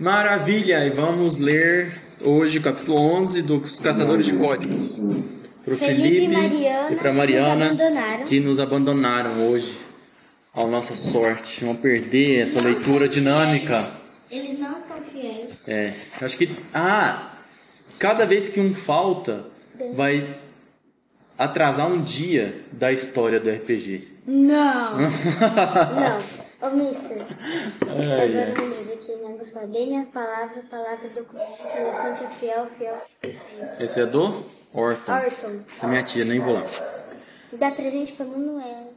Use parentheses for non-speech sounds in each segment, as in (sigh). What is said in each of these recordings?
Maravilha! E vamos ler hoje o capítulo 11 dos Caçadores de Códigos. Pro Felipe Felipe, e Mariana e nos Mariana abandonaram. que nos abandonaram hoje. Ao nossa sorte. Vamos perder essa Não leitura dinâmica. Eles não são fiéis. É, acho que. Ah! Cada vez que um falta, vai atrasar um dia da história do RPG. Não! (laughs) não. Ô, mister. Ai, Agora ai. lembrei daquele negócio lá. Dê minha palavra, palavra, documento, elefante é fiel, fiel 100%. Esse é do Orton. Orton, Essa é minha tia, nem vou lá. dá presente pra Manuela.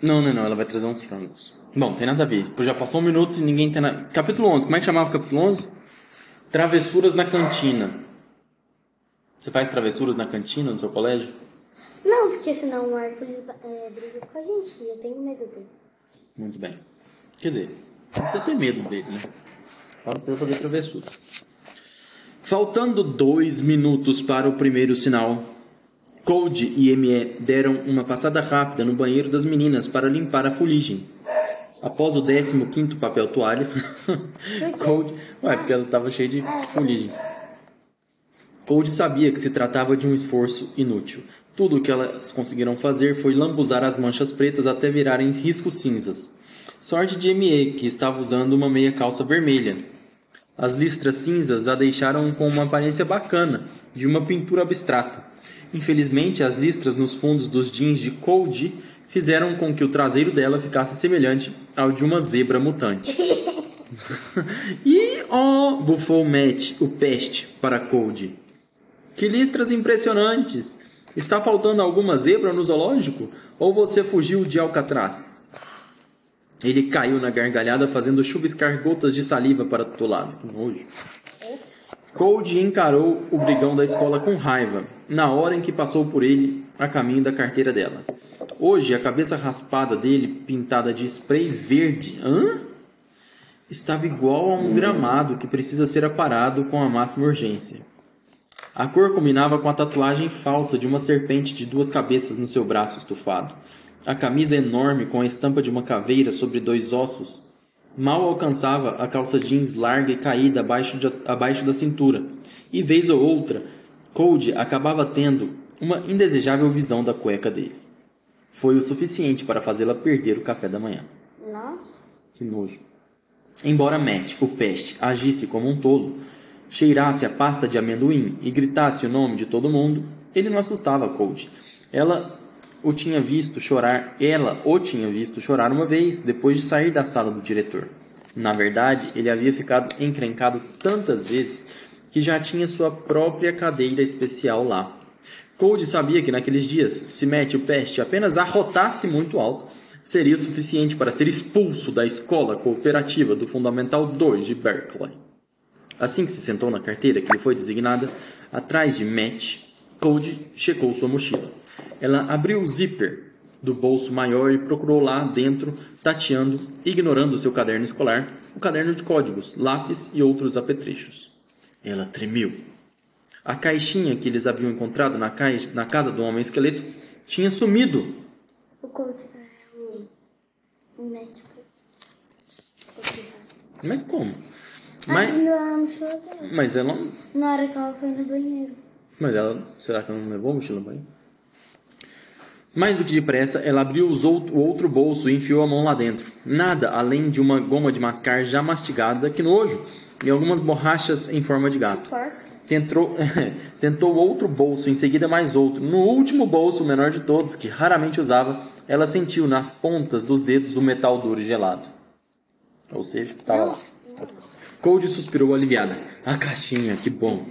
Não, não, não, ela vai trazer uns frangos. Bom, tem nada a ver. Já passou um minuto e ninguém tem nada. Capítulo 11, como é que chamava o capítulo 11? Travessuras na cantina. Você faz travessuras na cantina no seu colégio? Não, porque senão o Hércules é, briga com a gente e eu tenho medo dele. Muito bem. Quer dizer, não precisa ter medo dele, né? Não precisa fazer travessura. Faltando dois minutos para o primeiro sinal, Cold e ME deram uma passada rápida no banheiro das meninas para limpar a fuligem. Após o 15 papel toalha, (laughs) Cold. Ué, porque ela estava cheia de fuligem. Cold sabia que se tratava de um esforço inútil. Tudo o que elas conseguiram fazer foi lambuzar as manchas pretas até virarem riscos cinzas. Sorte de ME, que estava usando uma meia calça vermelha. As listras cinzas a deixaram com uma aparência bacana, de uma pintura abstrata. Infelizmente, as listras nos fundos dos jeans de Cold fizeram com que o traseiro dela ficasse semelhante ao de uma zebra mutante. (laughs) e oh, bufou Matt, o peste, para Cold. Que listras impressionantes! Está faltando alguma zebra no zoológico? Ou você fugiu de Alcatraz? Ele caiu na gargalhada fazendo chuviscar gotas de saliva para todo lado. Que nojo. Cold encarou o brigão da escola com raiva, na hora em que passou por ele a caminho da carteira dela. Hoje, a cabeça raspada dele, pintada de spray verde, hã? Estava igual a um gramado que precisa ser aparado com a máxima urgência. A cor combinava com a tatuagem falsa de uma serpente de duas cabeças no seu braço estufado. A camisa enorme com a estampa de uma caveira sobre dois ossos mal alcançava a calça jeans larga e caída abaixo, de- abaixo da cintura, e vez ou outra, Cold acabava tendo uma indesejável visão da cueca dele. Foi o suficiente para fazê-la perder o café da manhã. Nossa. Que nojo. Embora Matt, o peste, agisse como um tolo, cheirasse a pasta de amendoim e gritasse o nome de todo mundo, ele não assustava Cold. Ela o tinha visto chorar, ela o tinha visto chorar uma vez depois de sair da sala do diretor. Na verdade, ele havia ficado encrencado tantas vezes que já tinha sua própria cadeira especial lá. Cold sabia que naqueles dias, se Matt o peste apenas arrotasse muito alto, seria o suficiente para ser expulso da escola cooperativa do Fundamental 2 de Berkeley. Assim que se sentou na carteira que lhe foi designada, atrás de Matt, Cold checou sua mochila. Ela abriu o zíper do bolso maior e procurou lá dentro, tateando, ignorando seu caderno escolar, o caderno de códigos, lápis e outros apetrechos. Ela tremeu. A caixinha que eles haviam encontrado na, caixa, na casa do homem esqueleto tinha sumido. O coach é o, o médico. Mas como? Mas... Na mochila dela. mas ela. Na hora que ela foi no banheiro. Mas ela. Será que ela não levou a mochila no banho? Mais do que depressa, ela abriu o outro bolso e enfiou a mão lá dentro. Nada além de uma goma de mascar já mastigada, que nojo, e algumas borrachas em forma de gato. Tentou, (laughs) tentou outro bolso, em seguida mais outro. No último bolso, o menor de todos, que raramente usava, ela sentiu nas pontas dos dedos o metal duro e gelado. Ou seja, estava lá. Cold suspirou aliviada. A caixinha, que bom.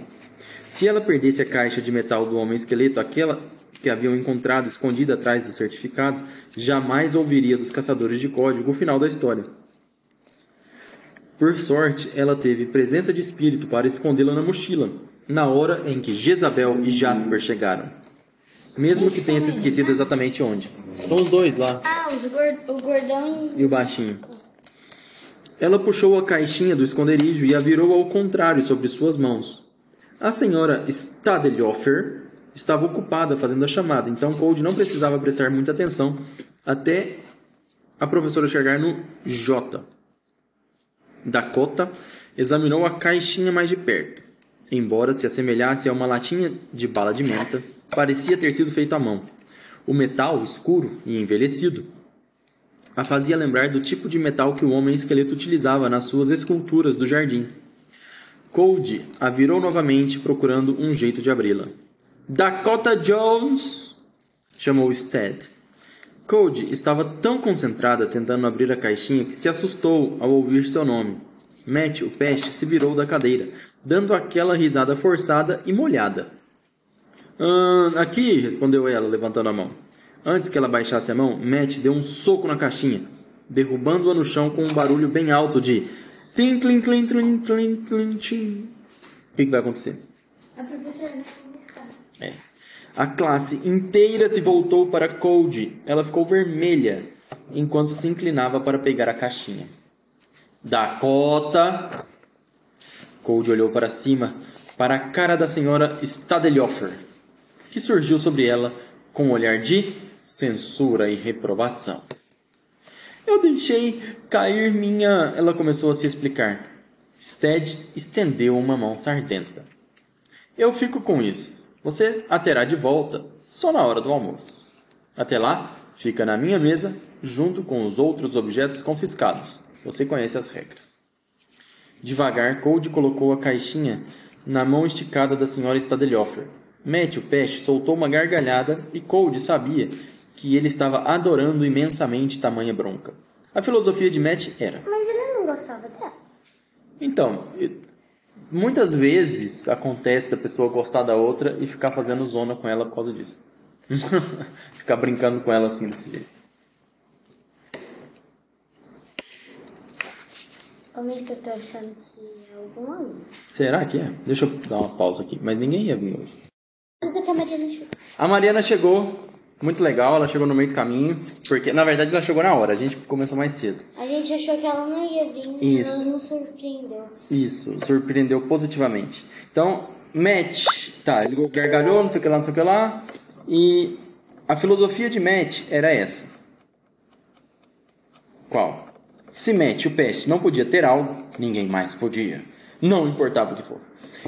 Se ela perdesse a caixa de metal do homem esqueleto, aquela que haviam encontrado escondida atrás do certificado, jamais ouviria dos caçadores de código o final da história. Por sorte, ela teve presença de espírito para escondê-la na mochila, na hora em que Jezabel e Jasper chegaram. Mesmo que tenha se esquecido exatamente onde. São os dois lá. Ah, os gord... o gordão e. E o baixinho. Ela puxou a caixinha do esconderijo e a virou ao contrário sobre suas mãos. A senhora Stadelhofer estava ocupada fazendo a chamada, então Cold não precisava prestar muita atenção até a professora chegar no J. Dakota examinou a caixinha mais de perto. Embora se assemelhasse a uma latinha de bala de menta, parecia ter sido feito à mão. O metal, escuro e envelhecido, a fazia lembrar do tipo de metal que o homem esqueleto utilizava nas suas esculturas do jardim. Cold a virou novamente, procurando um jeito de abri-la. Dakota Jones! chamou Stead. Cold estava tão concentrada tentando abrir a caixinha que se assustou ao ouvir seu nome. Matt, o peste, se virou da cadeira, dando aquela risada forçada e molhada. Ah, aqui, respondeu ela, levantando a mão. Antes que ela baixasse a mão, Matt deu um soco na caixinha, derrubando-a no chão com um barulho bem alto de tlim, tlim, tlim, tlim, tlim, tim. O que, que vai acontecer? A professora. É. A classe inteira se voltou para Cold. Ela ficou vermelha enquanto se inclinava para pegar a caixinha. Dakota. Cold olhou para cima, para a cara da senhora Stadelhofer, que surgiu sobre ela com um olhar de censura e reprovação. Eu deixei cair minha. Ela começou a se explicar. Stead estendeu uma mão sardenta. Eu fico com isso. Você a terá de volta só na hora do almoço. Até lá, fica na minha mesa junto com os outros objetos confiscados. Você conhece as regras. Devagar, Cold colocou a caixinha na mão esticada da senhora Stadelhofer. Matt, o peste, soltou uma gargalhada e Cold sabia que ele estava adorando imensamente tamanha bronca. A filosofia de Matt era: Mas ele não gostava dela. então, muitas vezes acontece da pessoa gostar da outra e ficar fazendo zona com ela por causa disso. (laughs) ficar brincando com ela assim desse jeito. Mister, eu tô achando que é algum aluno. Será que é? Deixa eu dar uma pausa aqui, mas ninguém ia vir hoje. É a Mariana chegou. A Mariana chegou, muito legal, ela chegou no meio do caminho, porque na verdade ela chegou na hora, a gente começou mais cedo. A gente achou que ela não ia vir Isso. ela nos surpreendeu. Isso, surpreendeu positivamente. Então, Matt, tá, ele gargalhou, não sei o que lá, não sei o que lá, e a filosofia de Matt era essa. Qual? Se Matt, o peste, não podia ter algo, ninguém mais podia. Não importava o que fosse.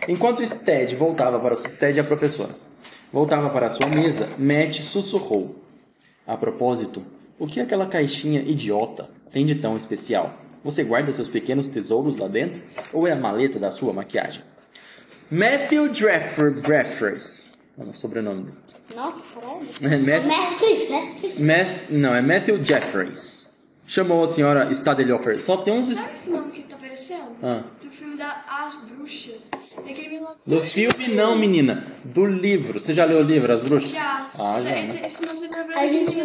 Enquanto Stead voltava para sua Stead, a professora, voltava para sua mesa, Matt sussurrou. A propósito, o que aquela caixinha idiota tem de tão especial? Você guarda seus pequenos tesouros lá dentro? Ou é a maleta da sua maquiagem? Matthew Drefford Dreffers. É o sobrenome dele. Nossa, caralho. É, Matt- Mestres, mestres. Math, não, é Matthew Jeffreys. Chamou a senhora Stadelhofer. Só tem uns. Sabe esse nome que tá aparecendo? Ah. Do filme da As Bruxas. Daquele milagre. Do filme, não, menina. Do livro. Você já leu o livro, As Bruxas? Já. Ah, já. Esse- né? Esse nome também é pra.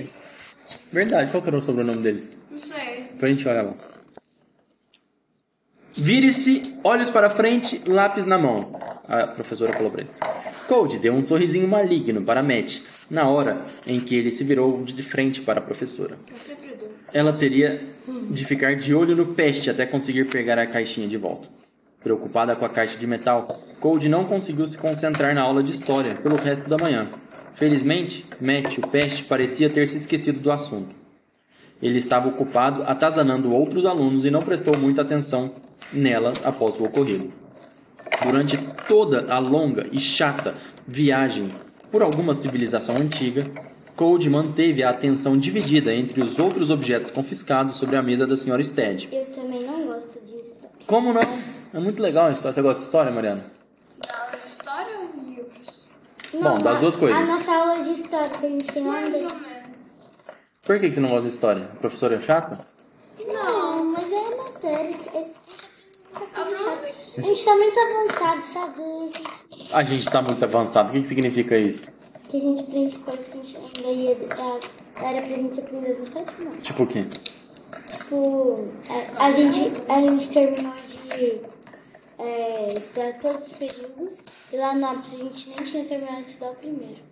É. Verdade, qual que era o sobrenome dele? Não sei. Depois a gente olha lá. Vire-se, olhos para frente, lápis na mão. A professora falou para ele. Cold deu um sorrisinho maligno para Matt na hora em que ele se virou de frente para a professora. Dou. Ela teria de ficar de olho no peste até conseguir pegar a caixinha de volta. Preocupada com a caixa de metal, Cold não conseguiu se concentrar na aula de história pelo resto da manhã. Felizmente, Matt, o peste, parecia ter se esquecido do assunto. Ele estava ocupado atazanando outros alunos e não prestou muita atenção nela após o ocorrido. Durante toda a longa e chata viagem por alguma civilização antiga, Cold manteve a atenção dividida entre os outros objetos confiscados sobre a mesa da Sra. Stead. Eu também não gosto disso. Como não? É muito legal a história. Você gosta de história, Mariana? Da aula de história ou livros? Bom, das duas coisas. A nossa aula de história que a gente tem lá Mais ou menos. Por que você não gosta de história? A professora é chata? Não, mas é matéria. É... Ah. A gente tá muito avançado, sabe? A gente- A gente tá muito avançado. O que, que significa isso? Que a gente aprende coisas que a gente ainda ia. é, Era pra gente aprender no não. Tipo o quê? Tipo, a, a gente, a gente terminou de é, estudar todos os períodos e lá no ápice a gente nem tinha terminado de estudar o primeiro.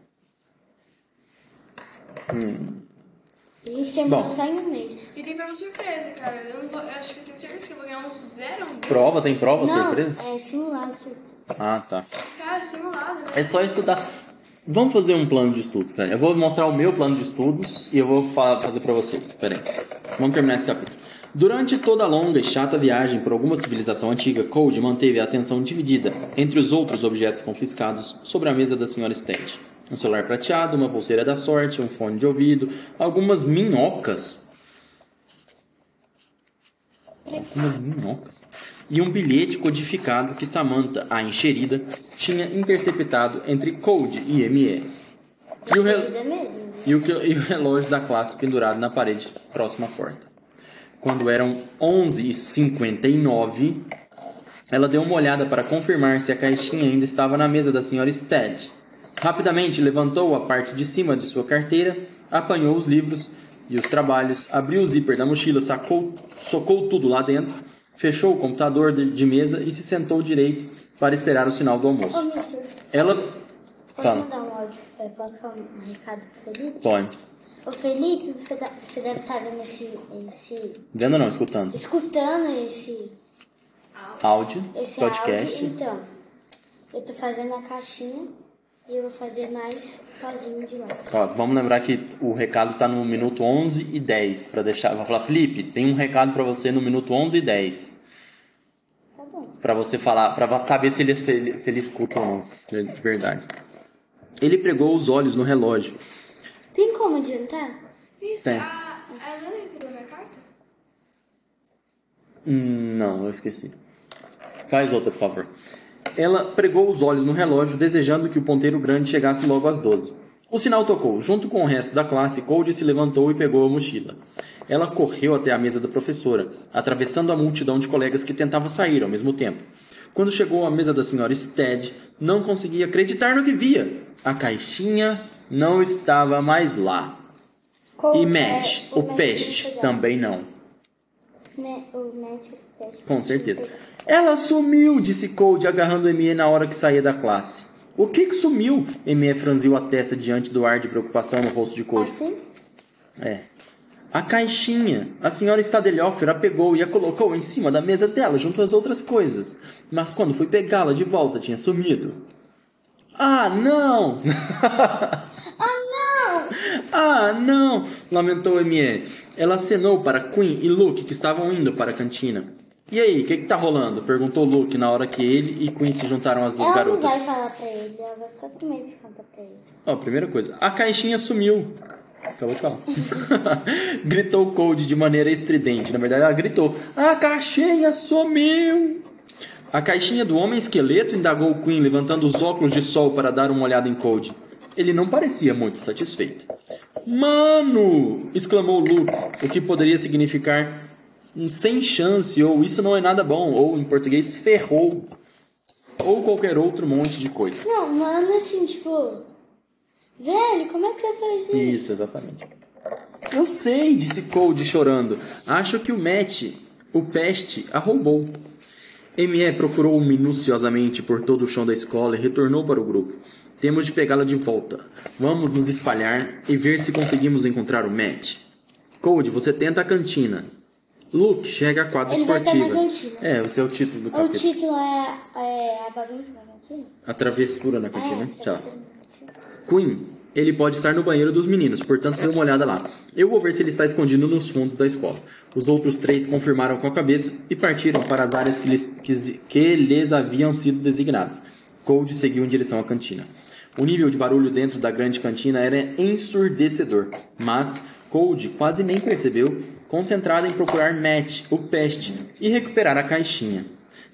A gente terminou Bom. só em um mês. E tem prova surpresa, cara. Eu, não vou, eu acho que eu tenho certeza que eu vou ganhar uns zero. um. Prova? Tem prova não, surpresa? é simulado. surpresa. Ah, tá. Mas, cara, simulado. né? É só estudar. Vamos fazer um plano de estudo. Peraí. Eu vou mostrar o meu plano de estudos e eu vou fa- fazer pra vocês. Peraí. Vamos terminar esse capítulo. Durante toda a longa e chata viagem por alguma civilização antiga, Cold manteve a atenção dividida entre os outros objetos confiscados sobre a mesa da Sra. Stead. Um celular prateado, uma pulseira da sorte, um fone de ouvido, algumas minhocas. Algumas minhocas. E um bilhete codificado que Samantha, a encherida, tinha interceptado entre Cold e ME. E o, rel- mesmo. E, o, (laughs) e o relógio da classe pendurado na parede próxima à porta. Quando eram 11h59, ela deu uma olhada para confirmar se a caixinha ainda estava na mesa da senhora Stead. Rapidamente levantou a parte de cima de sua carteira, apanhou os livros e os trabalhos, abriu o zíper da mochila, sacou, socou tudo lá dentro, fechou o computador de, de mesa e se sentou direito para esperar o sinal do almoço. Ela. Posso Fala. mandar um áudio? Posso falar um recado pro Felipe? Pode. Ô, Felipe, você, tá- você deve estar vendo esse, esse... Vendo ou não? Escutando. Escutando esse... Áudio, esse podcast. áudio. Então, eu tô fazendo a caixinha e eu vou fazer mais pozinho de lápis. Vamos lembrar que o recado tá no minuto 11 e 10 para deixar. Vai falar, Felipe, tem um recado para você no minuto 11 e 10 Tá bom. para você falar, para saber se ele, se ele se ele escuta ou não, de verdade. Ele pregou os olhos no relógio. Tem como adiantar? Isso, Tem. a, a Helena recebeu minha carta? Hum, não, eu esqueci. Faz outra, por favor. Ela pregou os olhos no relógio, desejando que o ponteiro grande chegasse logo às 12. O sinal tocou. Junto com o resto da classe, Cold se levantou e pegou a mochila. Ela correu até a mesa da professora, atravessando a multidão de colegas que tentava sair ao mesmo tempo. Quando chegou à mesa da senhora Stead, não conseguia acreditar no que via. A caixinha não estava mais lá. Qual E é Matt, o Matt peste, também não. O Matt, o peste. Com certeza. Ela sumiu, disse Cold, agarrando ME na hora que saía da classe. O que que sumiu? ME franziu a testa diante do ar de preocupação no rosto de Cold. Assim? É. A caixinha. A senhora Stadelhofer a pegou e a colocou em cima da mesa dela, junto às outras coisas. Mas quando fui pegá-la de volta, tinha sumido. Ah, não! (laughs) Ah, não! ah, não! Lamentou ME. Ela acenou para Queen e Luke, que estavam indo para a cantina. E aí, o que, que tá rolando? Perguntou Luke na hora que ele e Queen se juntaram às duas Ela garotas. não vai falar pra ele, ela vai ficar com medo de contar pra ele. Ó, primeira coisa, a caixinha sumiu. Acabou de falar. (laughs) gritou Cold de maneira estridente. Na verdade, ela gritou: A caixinha sumiu! A caixinha do homem esqueleto indagou Queen, levantando os óculos de sol para dar uma olhada em Cold. Ele não parecia muito satisfeito. Mano! exclamou Luke, o que poderia significar sem chance, ou isso não é nada bom, ou em português, ferrou, ou qualquer outro monte de coisa. Não, mano, assim, tipo... Velho, como é que você faz isso? Isso, exatamente. Eu sei, disse Cold chorando. Acho que o Matt, o peste, a roubou. ME procurou minuciosamente por todo o chão da escola e retornou para o grupo. Temos de pegá-la de volta. Vamos nos espalhar e ver se conseguimos encontrar o Matt. Cold, você tenta a cantina. Luke, chega à quadra Ele vai estar esportiva. na cantina. É, esse é o título do O capítulo. título é, é A Bagunça na Cantina? A travessura na cantina. É, Tchau. Travessura Cantina. Queen, ele pode estar no banheiro dos meninos, portanto dê uma olhada lá. Eu vou ver se ele está escondido nos fundos da escola. Os outros três confirmaram com a cabeça e partiram para as áreas que lhes, que, que lhes haviam sido designadas. Cold seguiu em direção à cantina. O nível de barulho dentro da grande cantina era ensurdecedor, mas Cold quase nem percebeu, concentrada em procurar Matt, o peste, e recuperar a caixinha.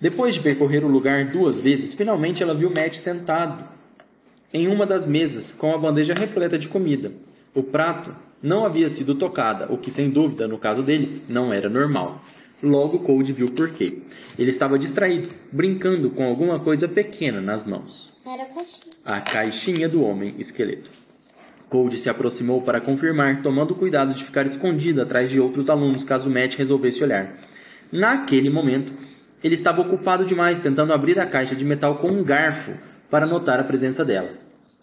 Depois de percorrer o lugar duas vezes, finalmente ela viu Matt sentado em uma das mesas com a bandeja repleta de comida. O prato não havia sido tocada, o que sem dúvida, no caso dele, não era normal. Logo Cold viu por quê. Ele estava distraído, brincando com alguma coisa pequena nas mãos. Era a caixinha. A caixinha do homem esqueleto. Cold se aproximou para confirmar, tomando cuidado de ficar escondido atrás de outros alunos caso Matt resolvesse olhar. Naquele momento, ele estava ocupado demais tentando abrir a caixa de metal com um garfo para notar a presença dela.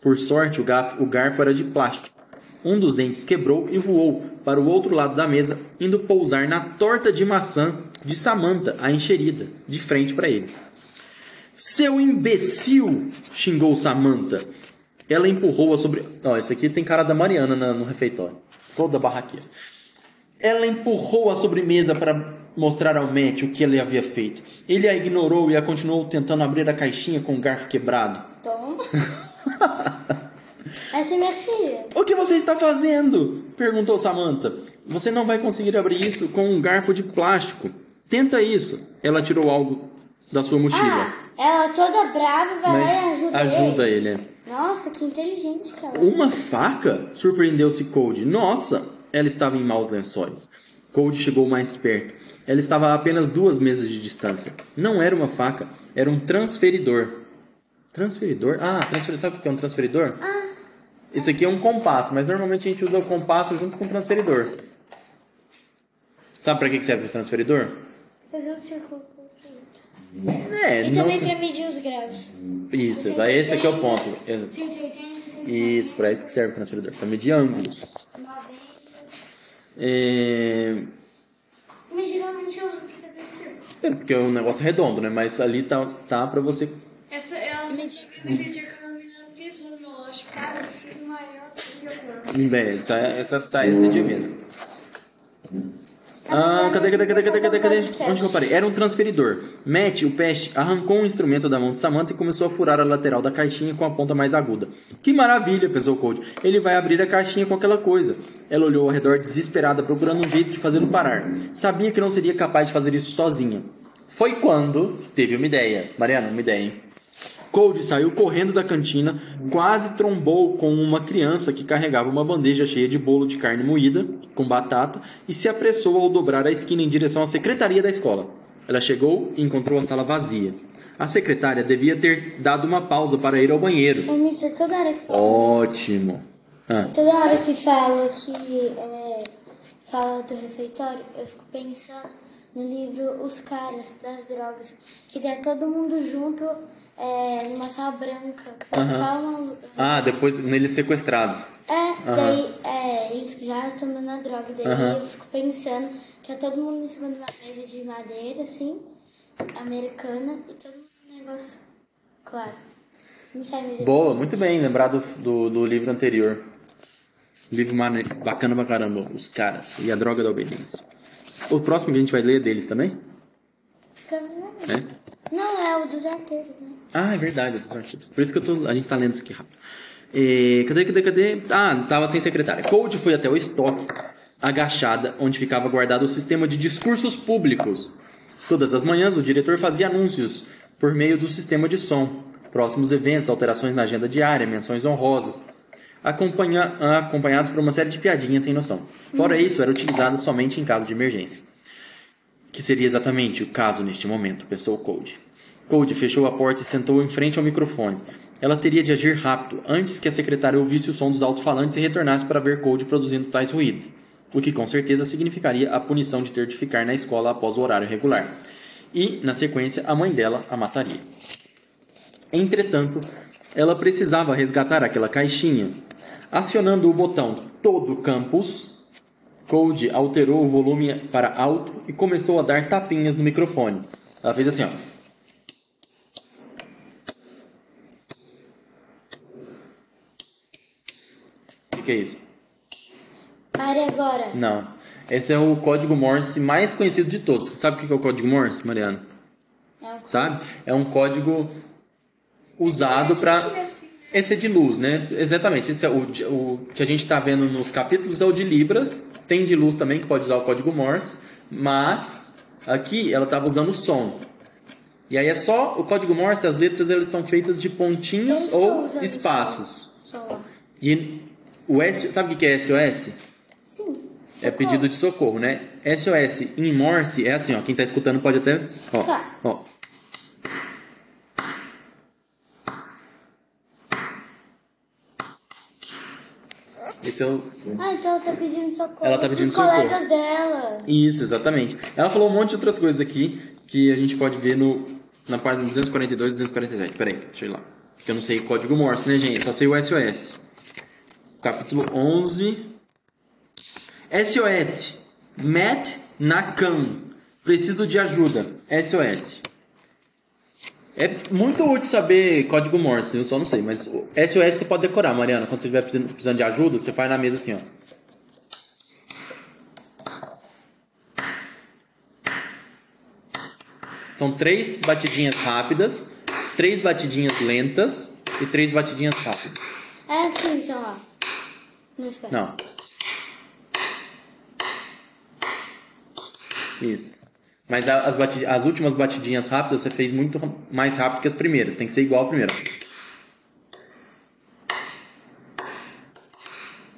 Por sorte, o garfo, era de plástico. Um dos dentes quebrou e voou para o outro lado da mesa, indo pousar na torta de maçã de Samantha, a encherida, de frente para ele. Seu imbecil! xingou Samantha. Ela empurrou-a sobre. Ó, esse aqui tem cara da Mariana na- no refeitório. Toda barraqueira. Ela empurrou a sobremesa para mostrar ao Matt o que ele havia feito. Ele a ignorou e a continuou tentando abrir a caixinha com o garfo quebrado. Toma. (laughs) Essa é minha filha. O que você está fazendo? perguntou Samantha. Você não vai conseguir abrir isso com um garfo de plástico. Tenta isso. Ela tirou algo da sua mochila. Ah, ela toda brava vai lá e ajuda, ajuda ele. ele. é. Nossa, que inteligente que ela é. Uma faca? Surpreendeu-se Cold. Nossa! Ela estava em maus lençóis. Cold chegou mais perto. Ela estava a apenas duas mesas de distância. Não era uma faca, era um transferidor. Transferidor? Ah, transferidor. Sabe o que é um transferidor? Ah, Isso aqui é um compasso, mas normalmente a gente usa o compasso junto com o transferidor. Sabe para que serve o transferidor? fazer um círculo perfeito. É, E não também pra medir os graus. Isso, aí esse aqui é o ponto. 180, 180. Isso, para isso que serve o transferidor, para medir ângulos. É... Mas geralmente eu uso pra fazer um círculo. É porque é um negócio redondo, né? Mas ali tá, tá para você. Essa, elas estão descobrindo aquele dia que a menina pisou no meu lanche. Cara, eu fico maior que eu corpo. É, tá, essa tá esse dia mesmo. Ah, cadê, cadê, cadê, cadê, cadê, cadê? Onde que eu parei? Era um transferidor. Matt, o peste, arrancou um instrumento da mão de Samantha e começou a furar a lateral da caixinha com a ponta mais aguda. Que maravilha, pensou Cold. Ele vai abrir a caixinha com aquela coisa. Ela olhou ao redor desesperada, procurando um jeito de fazê-lo parar. Sabia que não seria capaz de fazer isso sozinha. Foi quando teve uma ideia. Mariana, uma ideia, hein? Cold saiu correndo da cantina, quase trombou com uma criança que carregava uma bandeja cheia de bolo de carne moída, com batata, e se apressou ao dobrar a esquina em direção à secretaria da escola. Ela chegou e encontrou a sala vazia. A secretária devia ter dado uma pausa para ir ao banheiro. O Mister toda hora que fala. Ótimo. Ah, Toda hora que fala que é, fala do refeitório, eu fico pensando no livro Os Caras das Drogas, que dá todo mundo junto é, numa sala branca. Falam, ah depois neles sequestrados. É, daí é, eles já tomando a droga, daí Aham. eu fico pensando que é todo mundo em cima de uma mesa de madeira, assim, americana, e todo mundo um negócio claro. Não sai mais Boa, muito bem, lembrado do, do livro anterior. Livro bacana pra caramba, Os Caras e a Droga da Obediência. O próximo que a gente vai ler é deles também? Provavelmente. É? Não, é o dos arteiros, né? Ah, é verdade, dos artigos. Por isso que eu tô, a gente tá lendo isso aqui rápido. É, cadê, cadê, cadê? Ah, tava sem secretária. Cold foi até o estoque, agachada, onde ficava guardado o sistema de discursos públicos. Todas as manhãs, o diretor fazia anúncios por meio do sistema de som, próximos eventos, alterações na agenda diária, menções honrosas, acompanha- acompanhados por uma série de piadinhas sem noção. Fora isso, era utilizado somente em caso de emergência. Que seria exatamente o caso neste momento, pensou Cold. Cold fechou a porta e sentou em frente ao microfone. Ela teria de agir rápido, antes que a secretária ouvisse o som dos alto-falantes e retornasse para ver Cold produzindo tais ruídos, o que com certeza significaria a punição de ter de ficar na escola após o horário regular. E, na sequência, a mãe dela a mataria. Entretanto, ela precisava resgatar aquela caixinha. Acionando o botão Todo Campus, Cold alterou o volume para alto e começou a dar tapinhas no microfone. Ela fez assim, ó. O que, que é isso? Pare agora. Não. Esse é o código Morse mais conhecido de todos. Sabe o que é o código Morse, Mariana? É o- Sabe? É um código usado para esse é de luz, né? Exatamente. Esse é o, o que a gente está vendo nos capítulos é o de Libras. Tem de luz também que pode usar o código Morse, mas aqui ela estava usando o som. E aí é só o código Morse, as letras elas são feitas de pontinhos estou ou espaços. Só. E o S, sabe o que é SOS? Sim. É pedido de socorro, né? SOS em Morse é assim, ó. Quem tá escutando pode até. Ó. Tá. ó. Esse é o. Ah, então ela tá pedindo socorro. Ela tá pedindo Os socorro. colegas dela. Isso, exatamente. Ela falou um monte de outras coisas aqui que a gente pode ver no, na página 242 e 247. Peraí, deixa eu ir lá. Porque eu não sei código Morse, né, gente? Só sei o SOS. Capítulo 11. SOS. Matt Nakam. Preciso de ajuda. SOS. É muito útil saber código Morse, eu só não sei, mas SOS você pode decorar, Mariana. Quando você estiver precisando, de ajuda, você faz na mesa assim, ó. São três batidinhas rápidas, três batidinhas lentas e três batidinhas rápidas. É assim então, ó. Não. Espera. não. Isso. Mas a- as, bati- as últimas batidinhas rápidas você fez muito mais rápido que as primeiras. Tem que ser igual ao primeiro.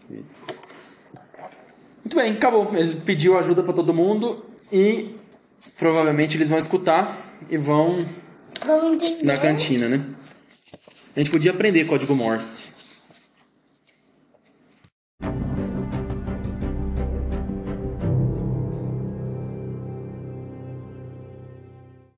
Isso. Muito bem, acabou. Ele pediu ajuda pra todo mundo e provavelmente eles vão escutar e vão na cantina, né? A gente podia aprender código Morse.